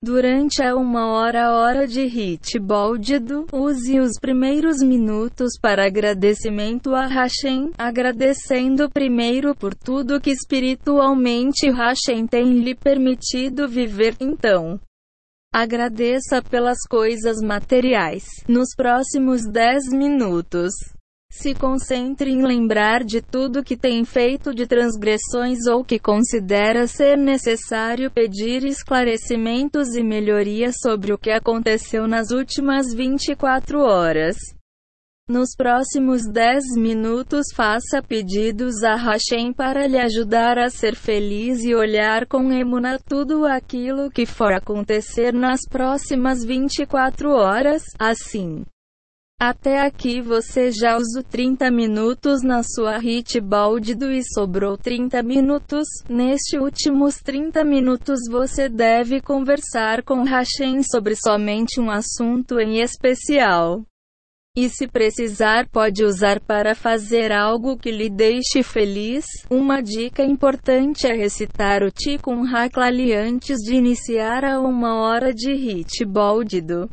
Durante a uma hora hora de hit bóldido, use os primeiros minutos para agradecimento a Hashem, agradecendo primeiro por tudo que espiritualmente Hashem tem lhe permitido viver, então. Agradeça pelas coisas materiais. Nos próximos 10 minutos, se concentre em lembrar de tudo que tem feito de transgressões ou que considera ser necessário pedir esclarecimentos e melhorias sobre o que aconteceu nas últimas 24 horas. Nos próximos 10 minutos faça pedidos a Hashem para lhe ajudar a ser feliz e olhar com emuna tudo aquilo que for acontecer nas próximas 24 horas, assim. Até aqui você já usou 30 minutos na sua hit baldido e sobrou 30 minutos. Neste últimos 30 minutos você deve conversar com Hashem sobre somente um assunto em especial. E se precisar, pode usar para fazer algo que lhe deixe feliz. Uma dica importante é recitar o Tikkun Haklali antes de iniciar a uma hora de hit baldido.